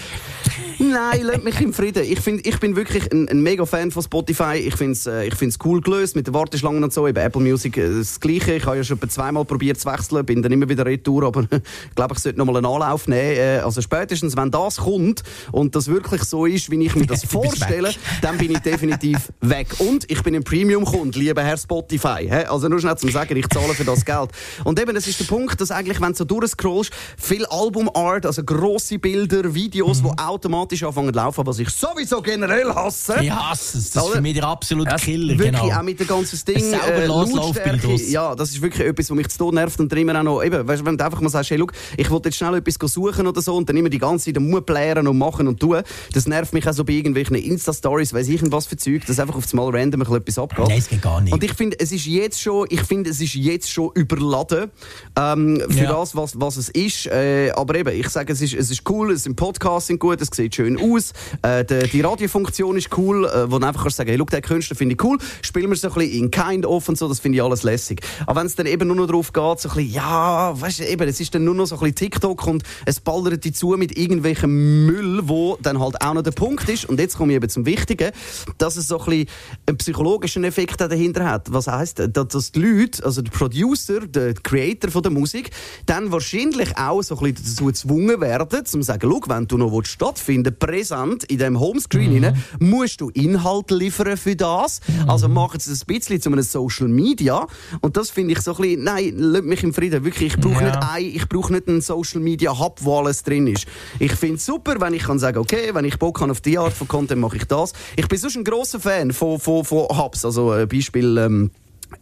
nein, lasst mich im Frieden. Ich, find, ich bin wirklich ein, ein mega Fan von Spotify. Ich finde es äh, ich find's cool gelöst mit den Warteschlangen und so. Eben Apple Music äh, das Gleiche. Ich habe ja schon zweimal probiert zu wechseln, bin dann immer wieder retour, aber <laughs> ich glaube, ich sollte noch mal einen Anlauf nehmen. Äh, also spätestens, wenn das kommt und das wirklich so ist, wie ich mir das <laughs> vorstelle, dann bin ich definitiv <laughs> weg. Und ich bin ein Premium-Kunde, lieber Herr Spotify. Also nur schnell zum Sagen, ich zahle für das Geld. Und eben, das ist der Punkt, dass eigentlich, wenn du so durchscrollst, viel Albumart, also grosse Bilder, Videos, die automatisch anfangen zu laufen, was ich sowieso generell hasse. Ich hasse es. Das ist für mich der absolute Killer. Wirklich genau. auch mit dem ganzen Ding. Lautstärke. aus. Ja, das ist wirklich etwas, was mich zu Tod nervt und dann immer auch noch, eben, weißt, wenn du einfach mal sagst, hey, look, ich wollte jetzt schnell etwas suchen oder so und dann immer die ganze Zeit den Mut plären und machen und tun. Das nervt mich auch so bei irgendwelchen Insta-Stories, weiss ich was für Zeug, dass einfach auf das Mal random ein etwas abgeht. Nein, es geht gar nicht. Und ich finde, es ist jetzt schon, ich finde, es ist jetzt schon überladen, ähm, für Ja. das, was, was es ist. Äh, aber eben, ich sage, es ist, es ist cool, es sind Podcasts sind gut, es sieht schön aus, äh, die, die Radiofunktion ist cool, äh, wo du einfach kannst sagen, hey, look, der Künstler finde ich cool, spielen wir es ein bisschen in Kind of und so, das finde ich alles lässig. Aber wenn es dann eben nur noch darauf geht, so ein bisschen, ja, weißt du, eben, es ist dann nur noch so ein bisschen TikTok und es ballert die zu mit irgendwelchem Müll, wo dann halt auch noch der Punkt ist. Und jetzt komme ich eben zum Wichtigen, dass es so ein bisschen einen psychologischen Effekt dahinter hat. Was heisst, dass die Leute, also der Producer, der Creator von der Musik, dann wahrscheinlich auch so ein bisschen dazu gezwungen werden, zu sagen, schau, wenn du noch stattfinden präsent in dem Homescreen, mhm. rein, musst du Inhalt liefern für das. Mhm. Also machen sie ein bisschen zu einem Social Media. Und das finde ich so ein bisschen, nein, lass mich im Frieden. Wirklich, ich brauche ja. nicht ein, ich brauche nicht einen Social Media Hub, wo alles drin ist. Ich finde es super, wenn ich kann sagen, okay, wenn ich Bock habe auf die Art von Content, mache ich das. Ich bin sonst ein grosser Fan von, von, von Hubs. Also, äh, Beispiel, ähm,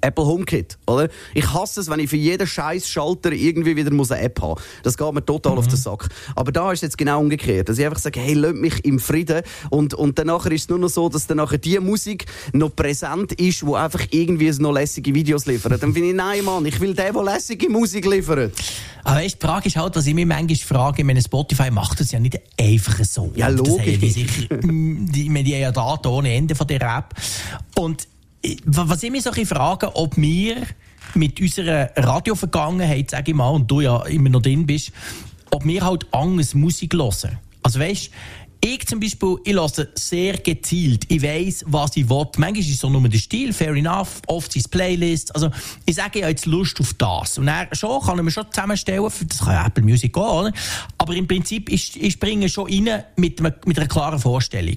Apple HomeKit, oder? Ich hasse es, wenn ich für jeden scheiß Schalter irgendwie wieder muss eine App haben. Das geht mir total mhm. auf den Sack. Aber da ist es jetzt genau umgekehrt, dass ich einfach sage, hey, lass mich im Frieden und und dann ist es nur noch so, dass dann nachher die Musik noch präsent ist, wo einfach irgendwie noch lässige Videos liefert. Dann finde ich, nein, Mann, ich will den, der lässige Musik liefert. Aber weißt, die Frage ist halt, dass ich mich manchmal frage, meine Spotify macht das ja nicht einfach so. Ja, logisch. Die, sicher, <laughs> die, die, die haben ja Daten ohne Ende von der App. Und was ich mich so ein frage, ob wir mit unserer Radiovergangenheit, sage ich mal, und du ja immer noch drin bist, ob wir halt anders Musik hören. Also weißt, ich zum Beispiel, ich höre sehr gezielt. Ich weiss, was ich will. Manchmal ist es so nur der Stil, fair enough. Oft sind es Playlists. Also, ich sage, ich habe jetzt Lust auf das. Und dann schon, kann ich mir schon zusammenstellen, das kann ja Apple Music gehen, oder? Aber im Prinzip, ich, ich springe schon rein mit, mit einer klaren Vorstellung.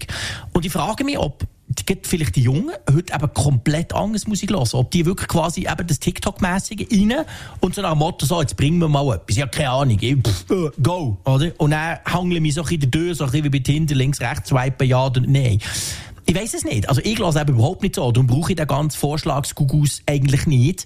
Und ich frage mich, ob gibt vielleicht die Jungen heute eben komplett anders Musik hören. Ob die wirklich quasi eben das TikTok-mäßige rein und so nach dem Motto, so, jetzt bringen wir mal etwas. Ja, keine Ahnung. Ich, pff, äh, go, oder? Und dann ich mich so ein bisschen durch, so ein bisschen wie bei Tinder, links, rechts, swipen, ja oder nein. Ich weiß es nicht. Also ich lasse eben überhaupt nicht so. Darum brauche ich den ganzen Vorschlagsgugus eigentlich nicht.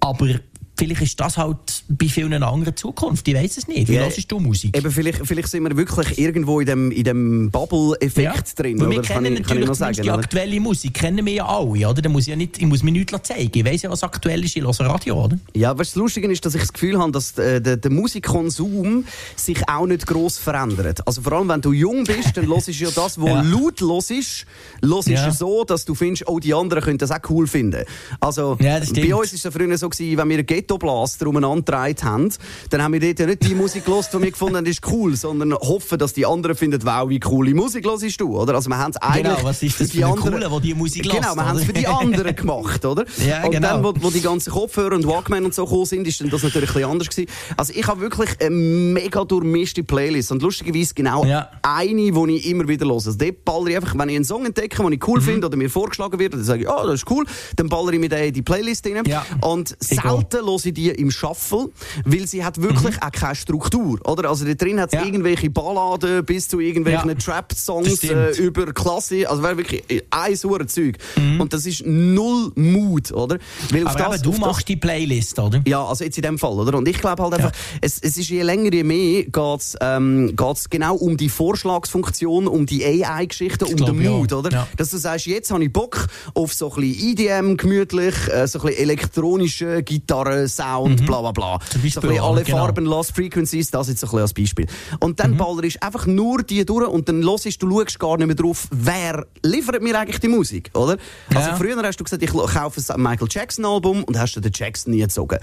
Aber vielleicht ist das halt bei vielen eine andere Zukunft. Ich weiß es nicht. Wie ja, hörst du Musik? Eben, vielleicht, vielleicht sind wir wirklich irgendwo in dem, in dem Bubble-Effekt ja. drin. Weil wir kennen ich, natürlich sagen, die aktuelle Musik, kennen wir ja alle. Oder? Da muss ich, ja nicht, ich muss mir nichts zeigen. Ich weiß ja, was aktuell ist. Ich höre Radio, oder? Ja, was das Lustige ist, dass ich das Gefühl habe, dass der, der, der Musikkonsum sich auch nicht gross verändert. Also vor allem, wenn du jung bist, dann hörst du ja das, was <laughs> ja. laut los ist, hörst ja. so, dass du findest, oh, die anderen können das auch cool finden. Also, ja, bei uns war es früher so, gewesen, wenn wir Ghetto-Blaster umeinander getragen haben, dann haben wir dort ja nicht die Musik gelost, die wir gefunden haben, ist cool, sondern hoffen, dass die anderen finden, wow, wie coole Musik hörst du, oder? Also wir haben es genau, eigentlich... Genau, was ist das für die anderen, Coole, wo die Musik Genau, wir haben es für die anderen gemacht, oder? <laughs> Ja, und genau. dann, wo, wo, die ganzen Kopfhörer und Walkman und so gekommen sind, ist dann das natürlich ein bisschen anders gewesen. Also ich habe wirklich eine mega durchmischte Playlist und lustigerweise genau ja. eine, die ich immer wieder höre. Also dort baller ich einfach, wenn ich einen Song entdecke, den ich cool mhm. finde oder mir vorgeschlagen wird, dann sage ich, oh, das ist cool, dann baller ich mir den in die Playlist rein. Ja. Und selten höre ich die im Shuffle, weil sie hat wirklich mhm. auch keine Struktur, oder? Also da drin hat es ja. irgendwelche Balladen bis zu irgendwelchen ja. Trap-Songs äh, über Klasse, also wäre wirklich ein sauer Zeug. Mhm. Und das ist null Mut, oder? Weil Aber das, du machst das, die Playlist, oder? Ja, also jetzt in dem Fall, oder? Und ich glaube halt einfach, ja. es, es ist je länger, je mehr geht's, ähm, geht's genau um die Vorschlagsfunktion, um die AI-Geschichte, um den Mut, oder? Dass du sagst, jetzt habe ich Bock auf so ein bisschen EDM, gemütlich, äh, so ein bisschen elektronische Gitarre, Sound, mhm. bla bla bla. Zum Beispiel, so ein bisschen alle genau. Farben, Lost Frequencies, das jetzt so ein bisschen als Beispiel. Und dann mhm. ballerst einfach nur die durch und dann hörst du, du schaust gar nicht mehr drauf, wer liefert mir eigentlich die Musik, oder? Ja. Also früher hast du gesagt, ich kaufe ein Michael Jackson Album und hast du den Jackson nie gezogen.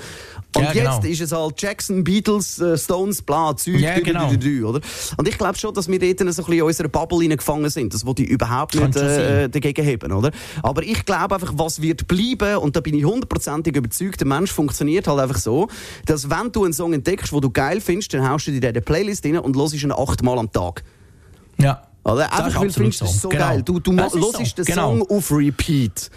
Und ja, genau. jetzt ist es halt Jackson, Beatles, äh, Stones, bla, Zeug, ja, genau. oder? Und ich glaube schon, dass wir dort so ein bisschen in unserer Bubble gefangen sind, das wollte ich überhaupt nicht äh, dagegen haben, oder? Aber ich glaube einfach, was wird bleiben, und da bin ich hundertprozentig überzeugt, der Mensch funktioniert halt einfach so, dass wenn du einen Song entdeckst, den du geil findest, dann haust du dir in diese Playlist rein und hörst ihn achtmal am Tag. Ja. Oder? Einfach weil du findest es so genau. geil. Du, du hörst so. den genau. Song auf Repeat.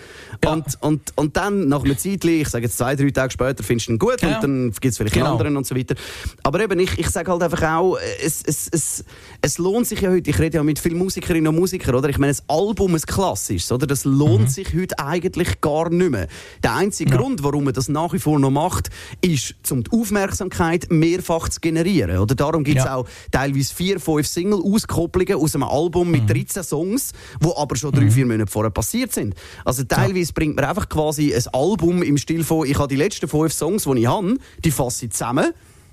Ja. Und, und, und dann, nach einer Zeit, ich sage jetzt zwei, drei Tage später, findest du ihn gut genau. und dann gibt es vielleicht genau. einen anderen und so weiter. Aber eben, ich, ich sage halt einfach auch, es, es, es, es lohnt sich ja heute, ich rede ja mit vielen Musikerinnen und Musikern, oder? Ich meine, ein Album, ein klassisches, oder? Das lohnt mhm. sich heute eigentlich gar nicht mehr. Der einzige ja. Grund, warum man das nach wie vor noch macht, ist, um die Aufmerksamkeit mehrfach zu generieren. Oder darum gibt es ja. auch teilweise vier, fünf Single-Auskopplungen aus einem Album mit 13 mhm. Songs, die aber schon drei, mhm. vier Monate vorher passiert sind. Also teilweise ja. bringt man einfach quasi ein Album im Stil von, ich habe die letzten fünf Songs, die ich habe, die fasse ich zusammen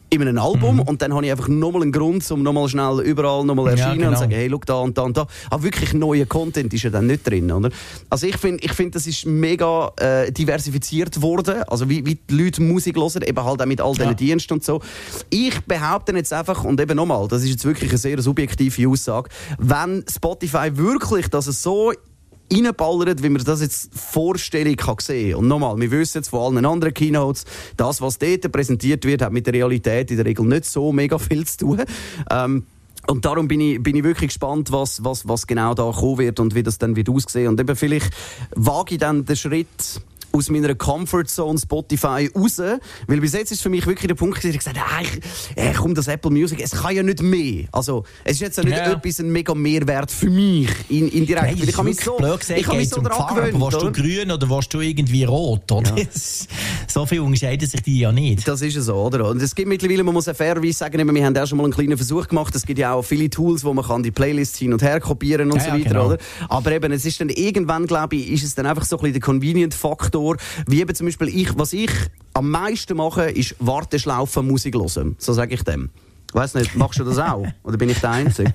in einem Album mhm. und dann habe ich einfach nochmal einen Grund, um nochmal schnell überall nochmal erscheinen ja, genau. und sagen, hey, schau da und da und da. Aber wirklich neuer Content ist ja dann nicht drin, oder? Also ich finde, ich finde, das ist mega äh, diversifiziert worden, also wie, wie die Leute Musik hören, eben halt auch mit all diesen ja. Diensten und so. Ich behaupte jetzt einfach, und eben nochmal, das ist jetzt wirklich eine sehr subjektive Aussage, wenn Spotify wirklich, dass es so reinballert, wie man das jetzt Vorstellung kann sehen Und nochmal, wir wissen jetzt von allen anderen Keynotes, das, was dort präsentiert wird, hat mit der Realität in der Regel nicht so mega viel zu tun. Ähm, und darum bin ich, bin ich wirklich gespannt, was, was, was genau da kommen wird und wie das dann wird aussehen. Und eben vielleicht wage ich dann den Schritt, aus meiner Comfortzone Spotify raus. Weil bis jetzt ist für mich wirklich der Punkt, dass ich gesagt habe, ich, äh, komm, das Apple Music, es kann ja nicht mehr. Also, es ist jetzt ja nicht ja. etwas ein mega Mehrwert für mich, in, indirekt. Nein, ich habe mich so, gesagt, ich habe mich so daran gewöhnt. Warst du grün oder warst du irgendwie rot, oder? Ja. <laughs> so viel unterscheiden sich die ja nicht. Das ist so, oder? Und es gibt mittlerweile, man muss ja fairerweise sagen, wir haben auch schon mal einen kleinen Versuch gemacht. Es gibt ja auch viele Tools, wo man kann die Playlists hin und her kopieren und ja, so weiter, genau. oder? Aber eben, es ist dann irgendwann, glaube ich, ist es dann einfach so ein bisschen der Convenient-Faktor, Faktor, wie eben zum Beispiel ich, was ich am meisten mache, ist Warteschlaufen Musik hören. So sage ich dem. Ich weiss nicht, machst du das auch? Oder bin ich der Einzige?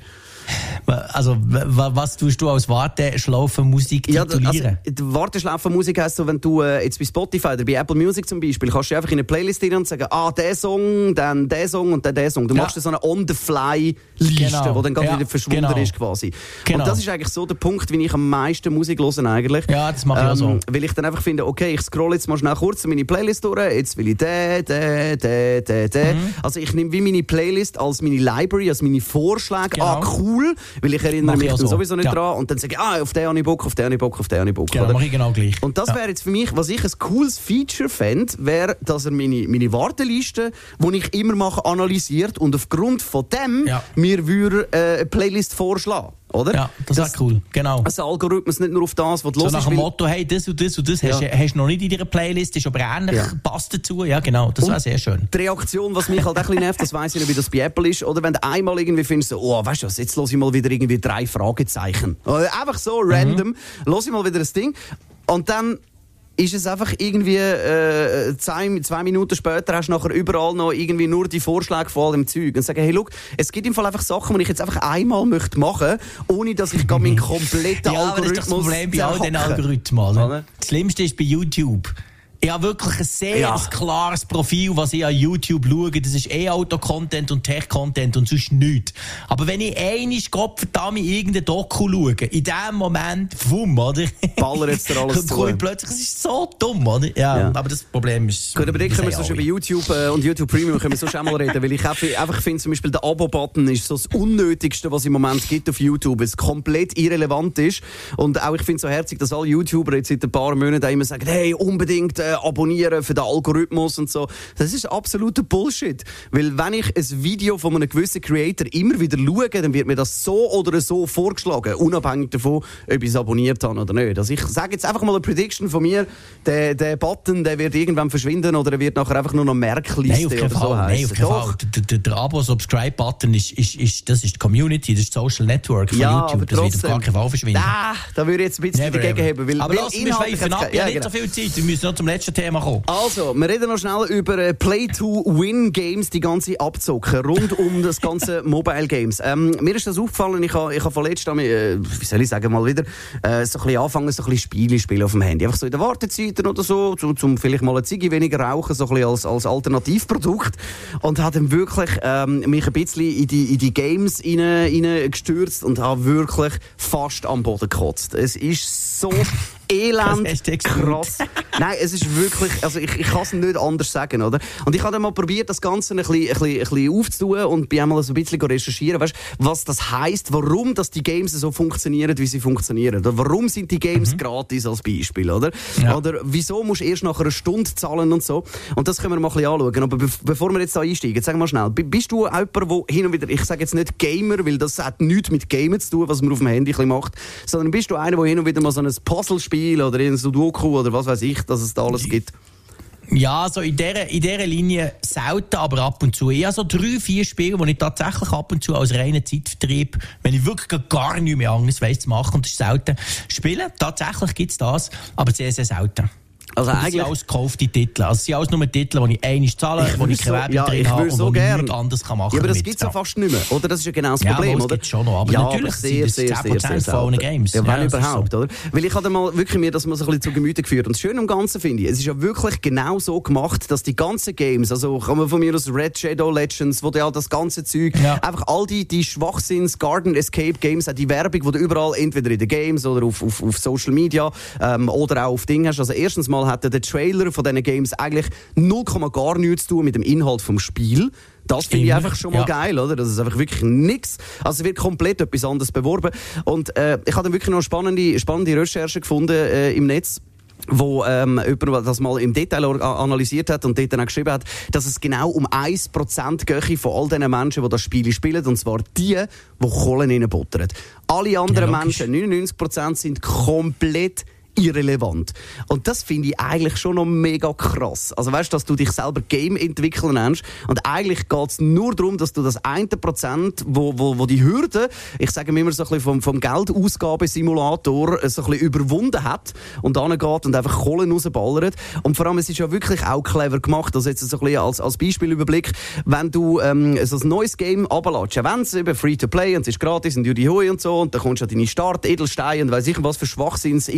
Also, was tust du als Warteschlaufenmusik titulieren? Ja, also, Warteschlaufenmusik heisst so, wenn du äh, jetzt bei Spotify oder bei Apple Music zum Beispiel, kannst du einfach in eine Playlist rein und sagen, ah, der Song, dann der Song und dann der Song. Du ja. machst so eine On-the-Fly-Liste, genau. die dann gerade ja, wieder verschwunden genau. ist quasi. Genau. Und das ist eigentlich so der Punkt, wie ich am meisten Musik höre eigentlich. Ja, das mache ich auch so. Ähm, weil ich dann einfach finde, okay, ich scroll jetzt mal schnell kurz meine Playlist durch, jetzt will ich den, den, den, den, den. Mhm. Also ich nehme wie meine Playlist als meine Library, als meine Vorschläge. Ah, genau. Ah, cool, weil ich erinnere mich dann so. sowieso nicht ja. dran und dann sage ich, ah, auf den habe ich Bock, auf den habe ich Bock, auf den habe ich Bock. Genau, mache ich genau gleich. Und das ja. wäre jetzt für mich, was ich ein cooles Feature fände, wäre, dass er meine, meine Warteliste, die ich immer mache, analysiert und aufgrund von dem ja. mir würde äh, eine Playlist vorschlagen oder? Ja, das, ist cool, genau. Ein Algorithmus nicht nur auf das, was du so nach dem Motto, hey, das und das und das ja. hast, hast du noch nicht in deiner Playlist, ist aber ähnlich, ja. passt dazu, ja genau, das wäre sehr schön. Die Reaktion, was mich halt ein bisschen nervt, das weiss ich nicht, wie das bei Apple ist, oder wenn du einmal irgendwie findest, oh, weißt du was, jetzt los ich mal wieder irgendwie drei Fragezeichen. Einfach so random, mhm. los ich mal wieder das Ding und dann ist es einfach irgendwie äh, zwei, zwei Minuten später hast du nachher überall noch irgendwie nur die Vorschläge von all dem Zeug und sagen, hey, look, es gibt im Fall einfach Sachen, die ich jetzt einfach einmal möchte machen, ohne dass ich meinen kompletten <laughs> ja, Algorithmus... Ja, das ist das Problem bei all den Algorithmen. Das Schlimmste ist bei YouTube ich habe wirklich ein sehr ja. klares Profil, was ich an YouTube schaue. Das ist eh Auto-Content und Tech-Content und sonst nichts. Aber wenn ich einmal Gott verdammt irgendein Doku schaue, in dem Moment, wumm, oder? Baller jetzt da <laughs> alles zu. ich plötzlich, es ist so dumm, oder? Ja, ja. aber das Problem ist... Gut, aber dann können wir so schon bei YouTube äh, und YouTube Premium können wir so schon mal reden, weil ich einfach finde, zum Beispiel der Abo-Button ist so das Unnötigste, was es im Moment gibt auf YouTube, es komplett irrelevant ist. Und auch ich finde es so herzig, dass alle YouTuber jetzt seit ein paar Monaten immer sagen, hey, unbedingt äh, abonnieren für den Algorithmus und so. Das ist absoluter Bullshit. Weil wenn ich ein Video von einem gewissen Creator immer wieder schaue, dann wird mir das so oder so vorgeschlagen, unabhängig davon, ob ich es abonniert habe oder nicht. Also ich sage jetzt einfach mal eine Prediction von mir, der, der Button, der wird irgendwann verschwinden oder er wird nachher einfach nur noch Merkliste Nein, oder so heißen. Nein, Fall. Der, der, der Abo-Subscribe-Button ist, ist, ist, das ist die Community, das ist das Social Network von ja, YouTube. Das wird auf gar keinen Fall verschwinden. Ah, da würde ich jetzt ein bisschen Never dagegen haben. Weil, aber weil lass mich schweifen ab, ja, nicht genau. so viel Zeit. Wir müssen noch zum letzten Thema kommen. Also, wir reden noch schnell über äh, Play-to-Win-Games, die ganze Abzocken, rund um das ganze <laughs> Mobile-Games. Ähm, mir ist das aufgefallen, ich habe ich ha vorletzt, äh, wie soll ich sagen, mal wieder äh, so ein bisschen anfangen, so ein bisschen Spiele spielen auf dem Handy. Einfach so in den Wartezeiten oder so, zum, zum vielleicht mal eine Ziege weniger rauchen, so ein bisschen als, als Alternativprodukt. Und habe dann wirklich ähm, mich ein bisschen in die, in die Games rein, gestürzt und habe wirklich fast am Boden gekotzt. Es ist so <laughs> elend krass. <laughs> Nein, es ist wirklich, also ich, ich kann es nicht anders sagen, oder? Und ich habe dann mal probiert, das Ganze ein bisschen, ein bisschen, ein bisschen aufzutun und bin einmal so ein bisschen recherchieren, weißt, was das heisst, warum dass die Games so funktionieren, wie sie funktionieren. Oder warum sind die Games mhm. gratis als Beispiel, oder? Ja. Oder wieso musst du erst nach einer Stunde zahlen und so. Und das können wir mal ein bisschen anschauen. Aber be bevor wir jetzt da einsteigen, sag mal schnell, bist du jemand, der hin und wieder, ich sage jetzt nicht Gamer, weil das hat nichts mit Gamen zu tun, was man auf dem Handy macht, sondern bist du einer, der hin und wieder mal so ein Puzzle spielt, Spiel oder in Sudoku oder was weiß ich, dass es da alles gibt? Ja, so in dieser, in dieser Linie selten, aber ab und zu. Ich habe so drei, vier Spiele, die ich tatsächlich ab und zu als reinen Zeitvertrieb, wenn ich wirklich gar nichts mehr anderes weiss zu machen, und das ist selten, spiele. Tatsächlich gibt es das, aber sehr, sehr selten. Also das sind alles gekaufte Titel. Also es sind alles nur Titel, die ich einmal zahle, wo ich keine Werbung ja, drin ich habe so und nichts anderes kann machen Ja, aber das gibt es ja fast nicht mehr, oder? Das ist ja genau das Ja, Problem, aber es oder? gibt's schon noch, aber ja, natürlich aber sind sehr, das sehr, sehr, 10% sehr von. Games. Ja, wenn Ja, überhaupt, oder? Weil ich habe mal wirklich mir das mal so ein bisschen zu Gemüte geführt. Und das Schöne am Ganzen finde ich, es ist ja wirklich genau so gemacht, dass die ganzen Games, also kann man von mir aus Red Shadow Legends, wo ja das ganze Zeug, Ja. einfach all die, die Schwachsinns Garden Escape Games, auch die Werbung, die du überall entweder in den Games oder auf, auf, auf Social Media ähm, oder auch auf Dingen hast. Also erstens mal hat der Trailer von diesen Games eigentlich 0, gar nichts zu tun mit dem Inhalt vom Spiel. Das finde ich einfach schon mal ja. geil, oder? Das ist einfach wirklich nichts. Also wird komplett etwas anderes beworben. Und äh, ich habe dann wirklich noch spannende, spannende Recherche gefunden äh, im Netz wo ähm, jemand das mal im Detail analysiert hat und dort dann auch geschrieben hat, dass es genau um 1% gehe von all diesen Menschen, die das Spiel spielen, und zwar die, die Kohlen reinbuttern. Alle anderen Ja. Menschen, 99%, sind komplett irrelevant. Und das finde ich eigentlich schon noch mega krass. Also weißt du, dass du dich selber Game entwickeln nennst und eigentlich geht es nur darum, dass du das eine Prozent, wo, wo, wo die Hürde, ich sage immer so ein bisschen vom, vom Geldausgabesimulator äh, so ein bisschen überwunden hat und geht und einfach Kohlen rausballert. Und vor allem, es ist ja wirklich auch clever gemacht. Also jetzt so ein bisschen als, als Beispielüberblick, wenn du ähm, so ein neues Game runterlässt, ja, wenn es eben Free-to-Play und es ist gratis und Judy Hui und so und dann kommst du an deine Start, Edelsteine und weiss ich was für Schwachsinns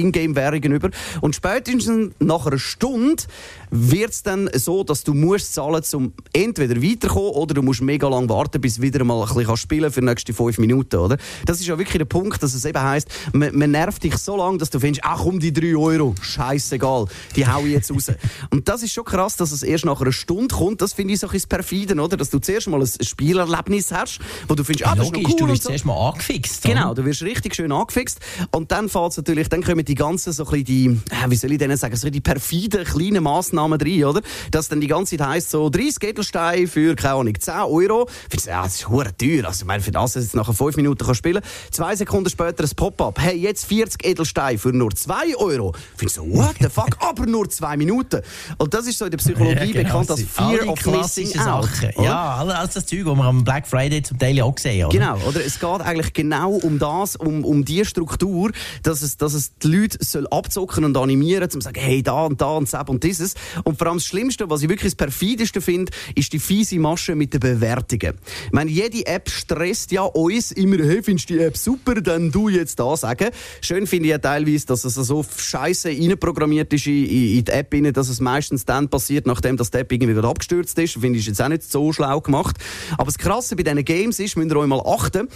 Ingame-Währungen über. Und spätestens nach einer Stunde wird es dann so, dass du musst zahlen, um entweder weiterzukommen oder du musst mega lang warten, bis du wieder mal ein bisschen spielen für die nächsten fünf Minuten, oder? Das ist ja wirklich der Punkt, dass es eben heisst, man, man nervt dich so lange, dass du findest, ach komm, die drei Euro, scheißegal, die hau ich jetzt raus. <laughs> und das ist schon krass, dass es erst nach einer Stunde kommt. Das finde ich so ein bisschen perfiden, oder? Dass du zuerst mal ein Spielerlebnis hast, wo du findest, ah, das ist noch Logisch, cool du wirst so. zuerst mal angefixt. Genau, du wirst richtig schön angefixt. Und dann natürlich, dann kommen die ganzen, so ein bisschen die, äh, wie soll ich denen sagen, so die perfiden kleinen Massnahmen rein, oder? Dass dann die ganze Zeit heisst, so 30 Edelsteine für, keine Ahnung, 10 Euro. Findest du, ja, das ist hure teuer. Also, ich meine, für das, dass du jetzt nachher 5 Minuten kannst spielen Zwei Sekunden später ein Pop-up. Hey, jetzt 40 Edelsteine für nur 2 Euro. Findest du, what the fuck? Aber nur 2 Minuten. Und das ist so in der Psychologie <laughs> Ja, genau, bekannt als Fear of Missing Out. Sachen. oder? Ja, all- alles das Zeug, das wir am Black Friday zum Teil auch gesehen haben. Genau, oder? Es geht eigentlich genau um das, um, um die Struktur, dass es, dass es die Leute soll abzocken und animieren, um zu sagen, hey, da und da und das und dieses. Und vor allem das Schlimmste, was ich wirklich das perfideste finde, ist die fiese Masche mit den Bewertungen. Ich meine, jede App stresst ja uns immer, hey, findest du die App super, dann du jetzt da sagen. Schön finde ich ja teilweise, dass es so scheiße reinprogrammiert ist in, in in die App, dass es meistens dann passiert, nachdem das App irgendwie gerade abgestürzt ist. Finde ich jetzt auch nicht so schlau gemacht. Aber das Krasse bei diesen Games ist, müsst ihr euch mal achten,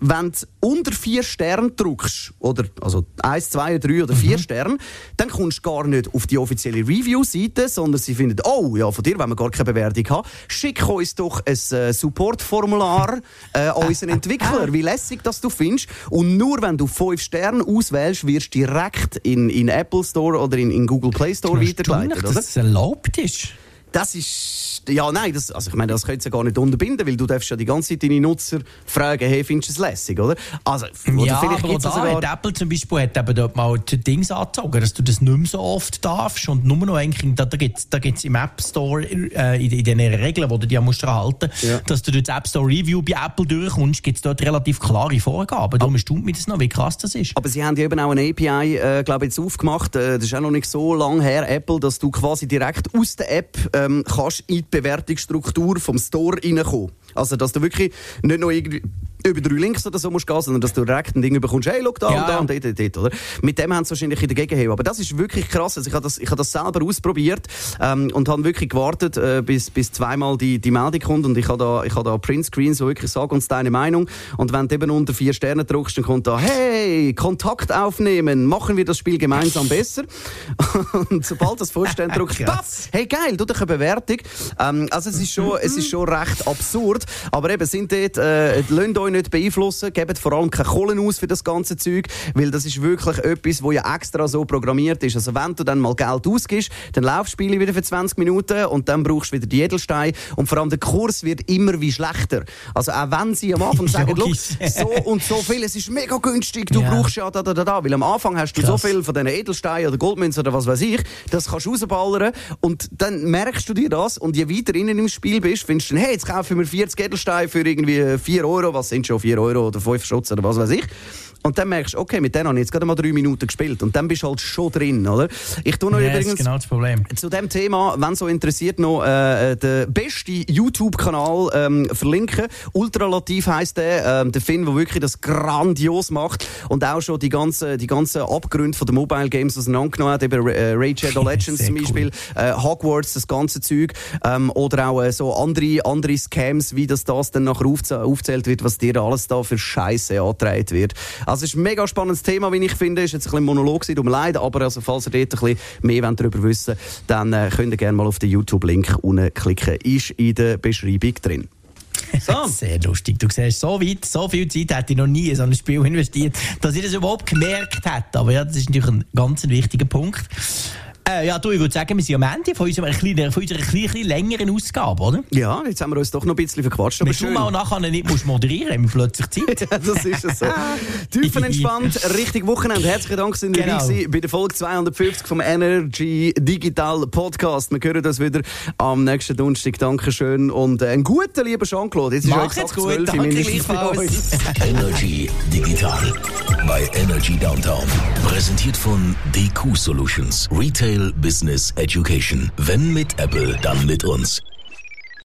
wenn du unter vier Sterne drückst, oder, also eins, zwei, drei oder vier Sterne, dann kommst du gar nicht auf die offizielle Review-Seite, sondern sie finden, oh, ja, von dir wollen wir gar keine Bewertung haben. Schick uns doch ein äh, Support-Formular äh, an unseren Entwickler, <laughs> wie lässig das du findest. Und nur wenn du fünf Sterne auswählst, wirst du direkt in, in Apple Store oder in, in Google Play Store weitergeleitet, oder? dass es erlaubt ist. Das ist, ja, nein, das, also ich meine, das könntest du ja gar nicht unterbinden, weil du darfst ja die ganze Zeit deine Nutzer fragen, hey, findest du es lässig, oder? Also, oder ja, vielleicht aber da sogar... hat Apple zum Beispiel hat eben dort mal die Dings angezogen, dass du das nicht mehr so oft darfst und nur noch eigentlich, da, da gibt es da gibt's im App Store, äh, in, in den Regeln, die du dir musst halten Ja. dass du durch das App Store Review bei Apple durchkommst, gibt es dort relativ klare Vorgaben. Darum staunt mich das noch, wie krass das ist. Aber sie haben ja eben auch eine API, äh, glaube ich, jetzt aufgemacht. Äh, das ist auch noch nicht so lange her, Apple, dass du quasi direkt aus der App ähm, kannst in die Bewertungsstruktur vom Store reinkommen. Also, dass du wirklich nicht noch irgendwie über drei Links oder so musst gehen, sondern dass du direkt ein Ding bekommst, hey, schau da Ja, und da und dort, dort, dort, oder? Mit dem haben sie wahrscheinlich in der Gegenhebe. Aber das ist wirklich krass. Also ich habe das, ich habe das selber ausprobiert ähm, und habe wirklich gewartet, äh, bis, bis zweimal die, die Meldung kommt und ich habe da, ich habe da Printscreens, wo wirklich sagen uns deine Meinung und wenn du eben unter vier Sterne drückst, dann kommt da, hey, Kontakt aufnehmen, machen wir das Spiel gemeinsam <laughs> besser. und sobald das <laughs> drückst, Krass. paff, hey geil, du doch eine Bewertung. Ähm, also es ist schon, es ist <laughs> schon recht absurd, aber eben sind dort, äh, lasst euch nicht beeinflussen, gebt vor allem keine Kohlen aus für das ganze Zeug, weil das ist wirklich etwas, wo ja extra so programmiert ist. Also wenn du dann mal Geld ausgibst, dann laufst du Spiele wieder für 20 Minuten und dann brauchst du wieder die Edelsteine und vor allem der Kurs wird immer wie schlechter. Also auch wenn sie am Anfang <laughs> sagen, «Schau, Logisch. so und so viel, es ist mega günstig, du Ja. brauchst ja da, da, da, da, weil am Anfang hast du so Krass. viel von diesen Edelsteinen oder Goldmünzen oder was weiß ich, das kannst du rausballern und dann merkst du dir das und je weiter innen im Spiel bist, findest du hey, jetzt kaufen wir 40 Edelsteine für irgendwie 4 Euro, was sind schon 4 Euro oder 5 Schutz oder was weiß ich. Und dann merkst du, okay, mit denen habe ich jetzt gerade mal drei Minuten gespielt. Und dann bist du halt schon drin, oder? Ich tue noch Ja, übrigens das ist genau das Problem. zu dem Thema, wenn so interessiert, noch äh, den besten YouTube-Kanal ähm, verlinken. Ultralativ heisst der, ähm, der Finn, der wirklich das grandios macht und auch schon die ganzen, die ganzen Abgründe von den Mobile Games auseinandergenommen hat, eben äh, Raid Shadow <laughs> Legends zum Beispiel, äh, Hogwarts, das ganze Zeug, ähm, oder auch äh, so andere, andere Scams, wie das, das dann nachher aufzäh aufzählt wird, was dir alles da für Scheiße angetragen wird. Also es ist ein mega spannendes Thema, wie ich finde, ist jetzt ein bisschen Monolog gewesen, um leid, aber also, falls ihr dort ein bisschen mehr wollt darüber wissen dann äh, könnt ihr gerne mal auf den YouTube-Link unten klicken. Ist in der Beschreibung drin. So. <laughs> Sehr lustig. Du siehst, so weit, so viel Zeit hätte ich noch nie in so ein Spiel investiert, dass ich das überhaupt gemerkt hätte. Aber ja, das ist natürlich ein ganz wichtiger Punkt. Äh, ja, du, ich würde sagen, wir sind am Ende von unserer, kleinen, von unserer kleinen, längeren Ausgabe, oder? Ja, jetzt haben wir uns doch noch ein bisschen verquatscht, aber Wenn du schön. mal nachher nicht musst moderieren haben wir plötzlich Zeit. <laughs> Ja, das ist es so. <laughs> Tiefenentspannt, richtig Wochenende. Herzlichen Dank, sind ihr Genau. dabei bei der Folge 250 vom Energy Digital Podcast. Wir hören das wieder am nächsten Donnerstag. Dankeschön und äh, einen guten, lieber Jean-Claude. Jetzt ist Mach exakt jetzt gut, 12 danke bei gleichfalls. uns. <laughs> Energy Digital bei Energy Downtown. Präsentiert von DQ Solutions. Retail Business Education. Wenn mit Apple, dann mit uns.